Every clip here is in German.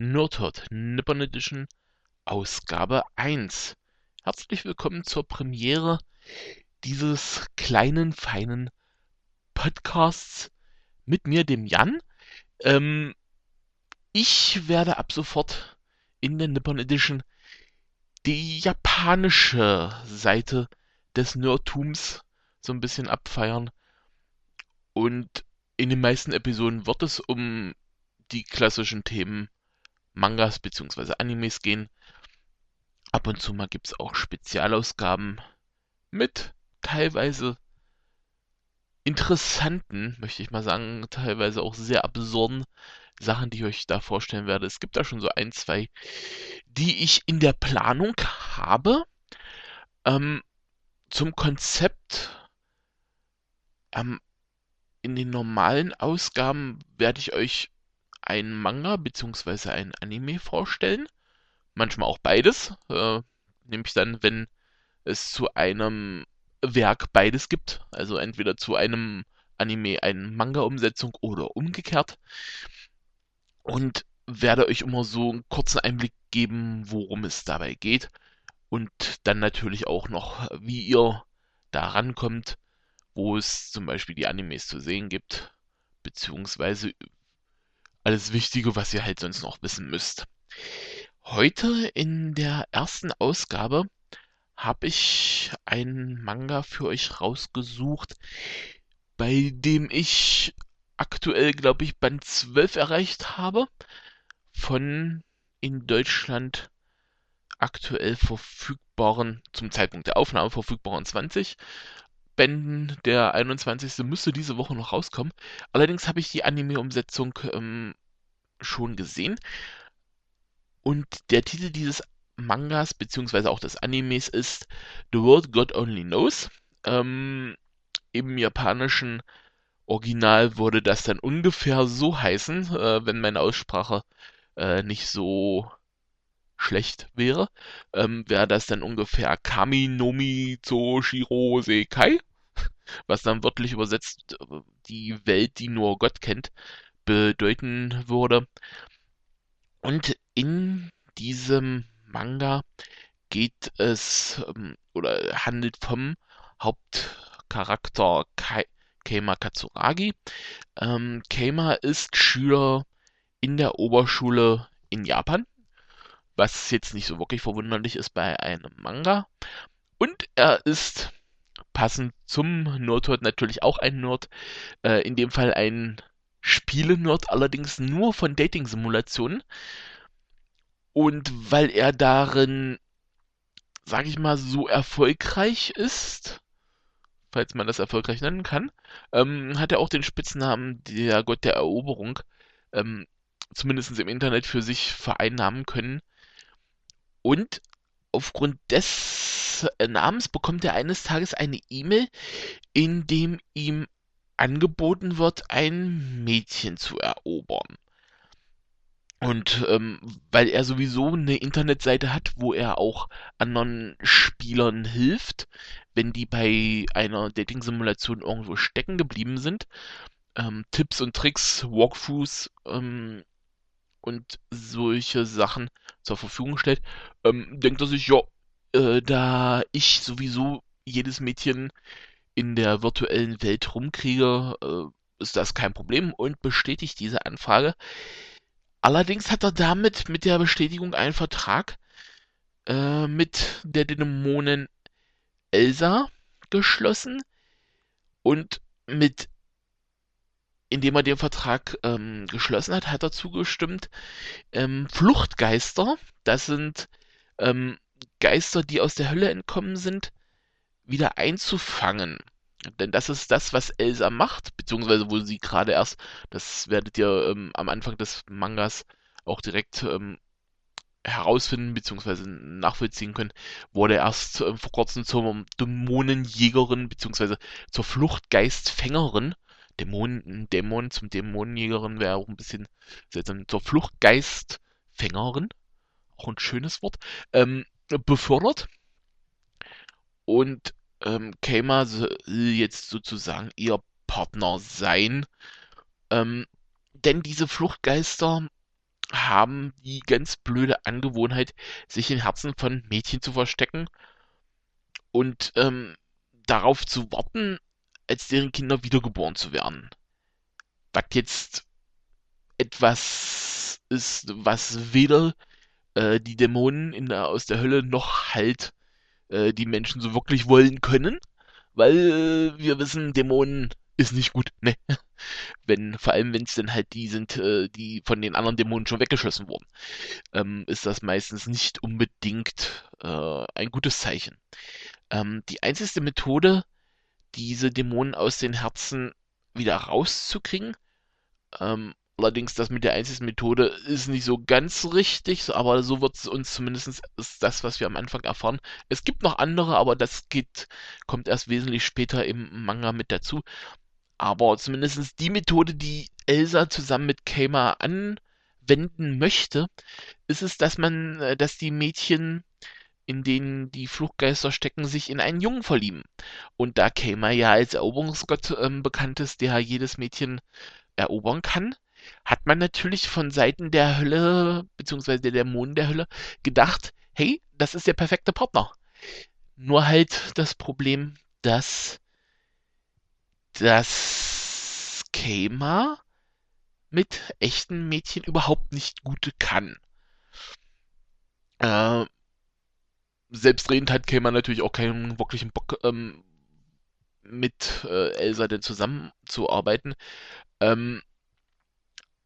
Nerdhurt Nippon Edition Ausgabe 1. Herzlich willkommen zur Premiere dieses kleinen, feinen Podcasts mit mir, dem Jan. Ähm, ich werde ab sofort in der Nippon Edition die japanische Seite des Nerdtums so ein bisschen abfeiern. Und in den meisten Episoden wird es um die klassischen Themen Mangas bzw. Animes gehen. Ab und zu mal gibt es auch Spezialausgaben mit teilweise interessanten, möchte ich mal sagen, teilweise auch sehr absurden Sachen, die ich euch da vorstellen werde. Es gibt da schon so ein, zwei, die ich in der Planung habe. Ähm, zum Konzept. Ähm, in den normalen Ausgaben werde ich euch ein Manga bzw. ein Anime vorstellen. Manchmal auch beides. Äh, nämlich dann, wenn es zu einem Werk beides gibt. Also entweder zu einem Anime eine Manga-Umsetzung oder umgekehrt. Und werde euch immer so einen kurzen Einblick geben, worum es dabei geht. Und dann natürlich auch noch, wie ihr da rankommt, wo es zum Beispiel die Animes zu sehen gibt, beziehungsweise alles Wichtige, was ihr halt sonst noch wissen müsst. Heute in der ersten Ausgabe habe ich einen Manga für euch rausgesucht, bei dem ich aktuell, glaube ich, Band 12 erreicht habe. Von in Deutschland aktuell verfügbaren, zum Zeitpunkt der Aufnahme verfügbaren 20 Bänden. Der 21. müsste diese Woche noch rauskommen. Allerdings habe ich die Anime-Umsetzung ähm, schon gesehen. Und der Titel dieses Mangas, beziehungsweise auch des Animes, ist The World God Only Knows. Ähm, Im japanischen Original würde das dann ungefähr so heißen, äh, wenn meine Aussprache äh, nicht so schlecht wäre, ähm, wäre das dann ungefähr Kami Nomi Zo Shiro Sekai was dann wörtlich übersetzt die Welt, die nur Gott kennt, bedeuten würde. Und in diesem Manga geht es ähm, oder handelt vom Hauptcharakter Kai Keima Katsuragi. Ähm, Keima ist Schüler in der Oberschule in Japan, was jetzt nicht so wirklich verwunderlich ist bei einem Manga. Und er ist passend zum Nerdhurt natürlich auch ein Nerd. Äh, in dem Fall ein Spiele-Nerd, allerdings nur von Dating-Simulationen. Und weil er darin, sag ich mal, so erfolgreich ist, falls man das erfolgreich nennen kann, ähm, hat er auch den Spitznamen der Gott der Eroberung, ähm, zumindest im Internet für sich vereinnahmen können. Und aufgrund des Namens bekommt er eines Tages eine E-Mail, in dem ihm angeboten wird, ein Mädchen zu erobern. Und ähm, weil er sowieso eine Internetseite hat, wo er auch anderen Spielern hilft, wenn die bei einer Dating-Simulation irgendwo stecken geblieben sind, ähm, Tipps und Tricks, Walkthroughs ähm, und solche Sachen zur Verfügung stellt, ähm, denkt er sich, ja, äh, da ich sowieso jedes Mädchen in der virtuellen Welt rumkriege, äh, ist das kein Problem und bestätigt diese Anfrage. Allerdings hat er damit mit der Bestätigung einen Vertrag äh, mit der Dämonin Elsa geschlossen und mit indem er den Vertrag ähm, geschlossen hat, hat er zugestimmt, ähm, Fluchtgeister, das sind ähm, Geister, die aus der Hölle entkommen sind, wieder einzufangen. Denn das ist das, was Elsa macht, beziehungsweise wo sie gerade erst, das werdet ihr ähm, am Anfang des Mangas auch direkt ähm, herausfinden beziehungsweise nachvollziehen können, wurde erst äh, vor kurzem zur Dämonenjägerin beziehungsweise zur Fluchtgeistfängerin Dämonen, Dämon zum Dämonenjägerin wäre auch ein bisschen seltsam. Zur Fluchtgeistfängerin, auch ein schönes Wort, ähm, befördert. Und ähm, Keima soll jetzt sozusagen ihr Partner sein. Ähm, denn diese Fluchtgeister haben die ganz blöde Angewohnheit, sich in Herzen von Mädchen zu verstecken und ähm, darauf zu warten, als deren Kinder wiedergeboren zu werden. Was jetzt etwas ist, was weder äh, die Dämonen in der, aus der Hölle noch halt äh, die Menschen so wirklich wollen können, weil äh, wir wissen, Dämonen ist nicht gut, ne? Wenn, vor allem wenn es dann halt die sind, äh, die von den anderen Dämonen schon weggeschossen wurden, ähm, ist das meistens nicht unbedingt äh, ein gutes Zeichen. Ähm, die einzige Methode, diese Dämonen aus den Herzen wieder rauszukriegen, ähm, allerdings das mit der einzigen Methode ist nicht so ganz richtig, aber so wird es uns zumindest ist das, was wir am Anfang erfahren. Es gibt noch andere, aber das geht, kommt erst wesentlich später im Manga mit dazu. Aber zumindest die Methode, die Elsa zusammen mit Keima anwenden möchte, ist es, dass man, äh, dass die Mädchen, in denen die Fluchtgeister stecken, sich in einen Jungen verlieben. Und da Keima ja als Eroberungsgott ähm, bekannt ist, der jedes Mädchen erobern kann, hat man natürlich von Seiten der Hölle, beziehungsweise der Dämonen der Hölle, gedacht, hey, das ist der perfekte Partner. Nur halt das Problem, dass das Keima mit echten Mädchen überhaupt nicht gut kann. Äh, selbstredend hat Keima natürlich auch keinen wirklichen Bock, ähm, mit äh, Elsa denn zusammenzuarbeiten. Ähm,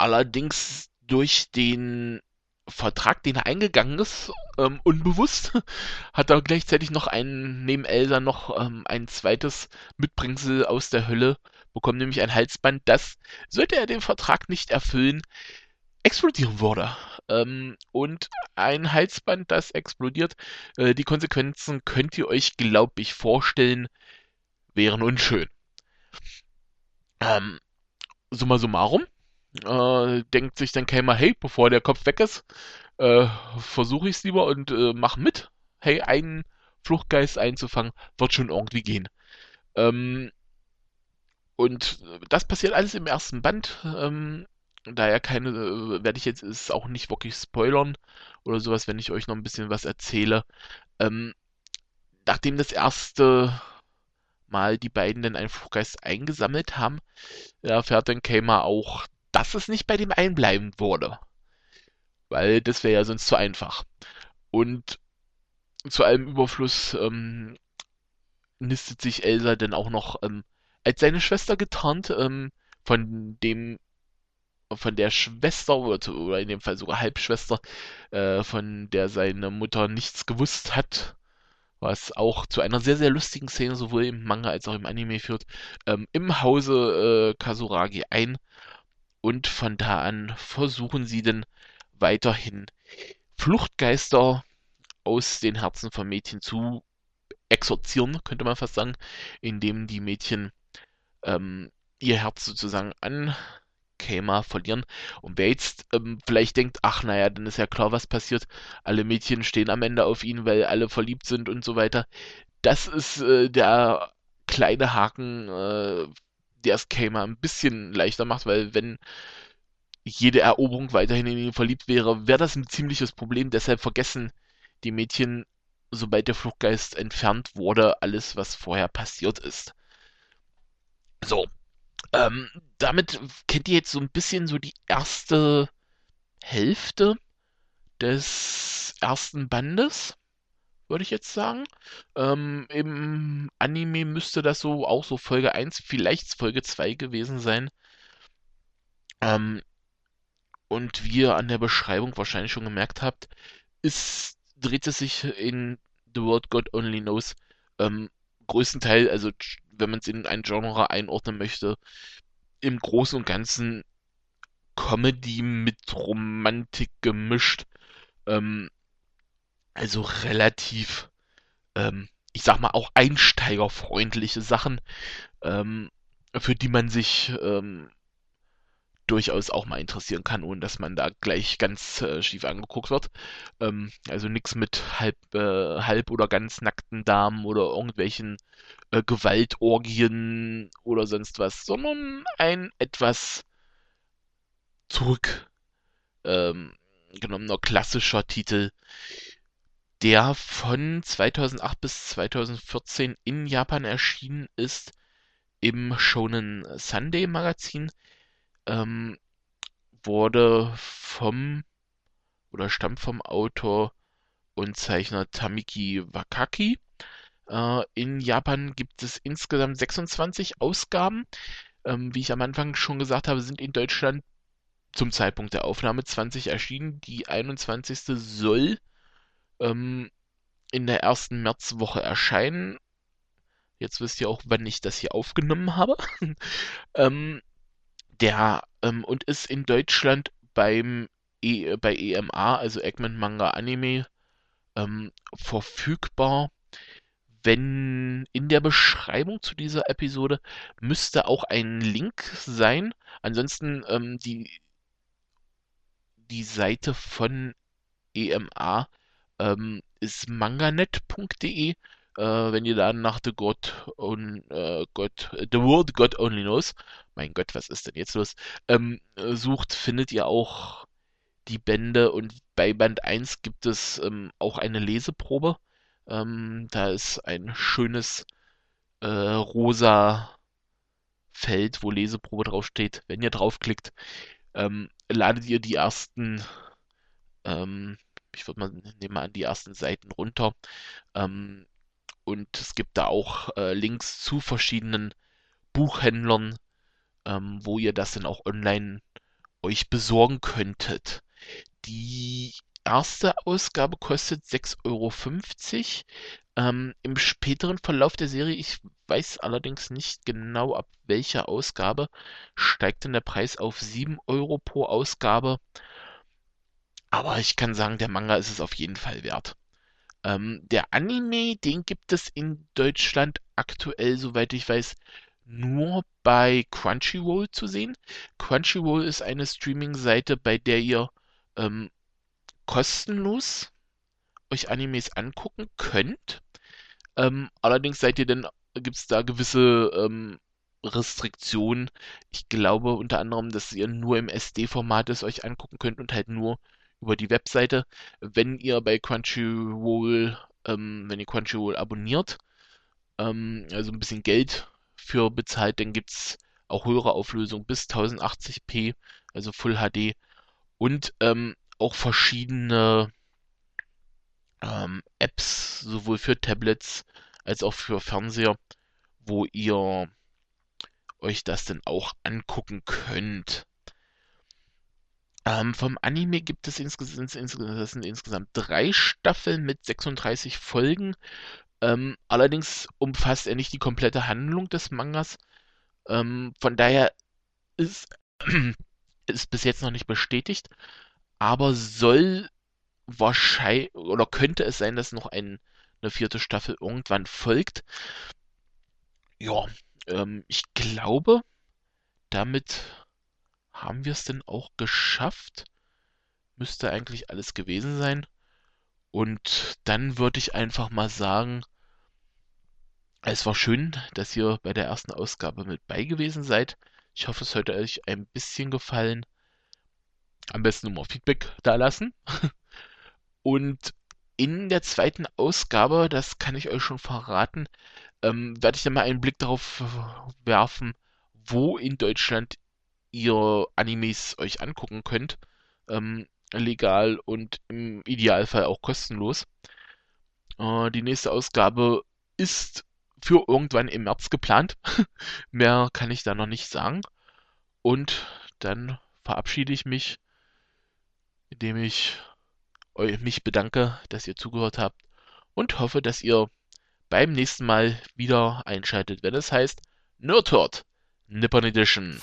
allerdings durch den Vertrag, den er eingegangen ist, ähm, unbewusst, hat er gleichzeitig noch einen, neben Elsa noch ähm, ein zweites Mitbringsel aus der Hölle bekommen, nämlich ein Halsband, das, sollte er den Vertrag nicht erfüllen, explodieren würde. Ähm, und ein Halsband, das explodiert, äh, die Konsequenzen könnt ihr euch, glaube ich, vorstellen, wären unschön. Ähm, summa summarum, äh, denkt sich dann Kelmer, hey, bevor der Kopf weg ist, äh, versuche ich es lieber und äh, mach mit. Hey, einen Fluchtgeist einzufangen, wird schon irgendwie gehen. Ähm, und das passiert alles im ersten Band. Ähm, daher keine, äh, werde ich jetzt ist auch nicht wirklich spoilern oder sowas, wenn ich euch noch ein bisschen was erzähle. Ähm, nachdem das erste Mal die beiden dann einen Fluchtgeist eingesammelt haben, erfährt dann Kamer auch, dass es nicht bei dem einbleiben würde. Weil das wäre ja sonst zu einfach. Und zu allem Überfluss ähm, nistet sich Elsa dann auch noch ähm, als seine Schwester getarnt, ähm, von dem von der Schwester oder, oder in dem Fall sogar Halbschwester, äh, von der seine Mutter nichts gewusst hat, was auch zu einer sehr, sehr lustigen Szene sowohl im Manga als auch im Anime führt, ähm, im Hause äh, Kasuragi ein und von da an versuchen sie dann weiterhin Fluchtgeister aus den Herzen von Mädchen zu exorzieren, könnte man fast sagen, indem die Mädchen ähm, ihr Herz sozusagen an Kema verlieren. Und wer jetzt ähm, vielleicht denkt, ach naja, dann ist ja klar, was passiert. Alle Mädchen stehen am Ende auf ihn, weil alle verliebt sind und so weiter. Das ist äh, der kleine Haken, äh, der es Kama ein bisschen leichter macht, weil wenn jede Eroberung weiterhin in ihn verliebt wäre, wäre das ein ziemliches Problem. Deshalb vergessen die Mädchen, sobald der Fluchtgeist entfernt wurde, alles, was vorher passiert ist. So, ähm, damit kennt ihr jetzt so ein bisschen so die erste Hälfte des ersten Bandes würde ich jetzt sagen. Ähm, Im Anime müsste das so auch so Folge 1, vielleicht Folge 2 gewesen sein. Ähm, und wie ihr an der Beschreibung wahrscheinlich schon gemerkt habt, ist, dreht es sich in The World God Only Knows ähm, größtenteils, also wenn man es in ein Genre einordnen möchte, im Großen und Ganzen Comedy mit Romantik gemischt. Ähm, also relativ, ähm, ich sag mal, auch einsteigerfreundliche Sachen, ähm, für die man sich ähm, durchaus auch mal interessieren kann, ohne dass man da gleich ganz äh, schief angeguckt wird. Ähm, also nichts mit halb, äh, halb oder ganz nackten Damen oder irgendwelchen äh, Gewaltorgien oder sonst was, sondern ein etwas zurück ähm, klassischer Titel, der von 2008 bis 2014 in Japan erschienen ist im Shonen Sunday Magazin. Ähm, wurde vom oder stammt vom Autor und Zeichner Tamiki Wakaki. Äh, in Japan gibt es insgesamt 26 Ausgaben. Ähm, wie ich am Anfang schon gesagt habe, sind in Deutschland zum Zeitpunkt der Aufnahme 20 erschienen. Die 21. soll ähm, in der ersten Märzwoche erscheinen. Jetzt wisst ihr auch, wann ich das hier aufgenommen habe. ähm, der ähm, und ist in Deutschland beim e, bei EMA, also Eggman Manga Anime, ähm, verfügbar. Wenn in der Beschreibung zu dieser Episode müsste auch ein Link sein. Ansonsten ähm, die, die Seite von EMA ähm, ist manganet.de. Äh, wenn ihr da nach The God, on, äh, God, The World God Only Knows, mein Gott, was ist denn jetzt los, ähm, sucht, findet ihr auch die Bände und bei Band 1 gibt es ähm, auch eine Leseprobe. Ähm, da ist ein schönes äh, rosa Feld, wo Leseprobe draufsteht. Wenn ihr draufklickt, ähm, ladet ihr die ersten, ähm, ich würde mal nehmen an, die ersten Seiten runter. Ähm, und es gibt da auch äh, Links zu verschiedenen Buchhändlern, ähm, wo ihr das dann auch online euch besorgen könntet. Die erste Ausgabe kostet 6,50 Euro. Ähm, Im späteren Verlauf der Serie, ich weiß allerdings nicht genau ab welcher Ausgabe, steigt dann der Preis auf 7 Euro pro Ausgabe. Aber ich kann sagen, der Manga ist es auf jeden Fall wert. Ähm, der Anime, den gibt es in Deutschland aktuell, soweit ich weiß, nur bei Crunchyroll zu sehen. Crunchyroll ist eine Streaming-Seite, bei der ihr ähm, kostenlos euch Animes angucken könnt. Ähm, allerdings seid ihr dann, gibt es da gewisse ähm, Restriktionen. Ich glaube unter anderem, dass ihr nur im SD-Format es euch angucken könnt und halt nur über die Webseite. Wenn ihr bei Crunchyroll, ähm, wenn ihr Crunchyroll abonniert, ähm, also ein bisschen Geld für bezahlt, dann gibt es auch höhere Auflösung bis 1080p, also Full HD und ähm, auch verschiedene ähm, Apps, sowohl für Tablets als auch für Fernseher, wo ihr euch das dann auch angucken könnt. Ähm, vom Anime gibt es insgesamt, insgesamt, insgesamt drei Staffeln mit 36 Folgen. Ähm, allerdings umfasst er nicht die komplette Handlung des Mangas. Ähm, von daher ist, ist bis jetzt noch nicht bestätigt, aber soll wahrscheinlich oder könnte es sein, dass noch ein, eine vierte Staffel irgendwann folgt. Ja, ähm, ich glaube, damit haben wir es denn auch geschafft. Müsste eigentlich alles gewesen sein. Und dann würde ich einfach mal sagen, es war schön, dass ihr bei der ersten Ausgabe mit bei gewesen seid. Ich hoffe, es hat euch ein bisschen gefallen. Am besten nur mal Feedback da lassen. Und in der zweiten Ausgabe, das kann ich euch schon verraten, ähm, werde ich dann mal einen Blick darauf werfen, wo in Deutschland ihr Animes euch angucken könnt. Ähm, legal und im Idealfall auch kostenlos. Äh, die nächste Ausgabe ist für irgendwann im März geplant. Mehr kann ich da noch nicht sagen. Und dann verabschiede ich mich, indem ich mich bedanke, dass ihr zugehört habt und hoffe, dass ihr beim nächsten Mal wieder einschaltet, wenn es heißt Nerdhurt Nippon Edition.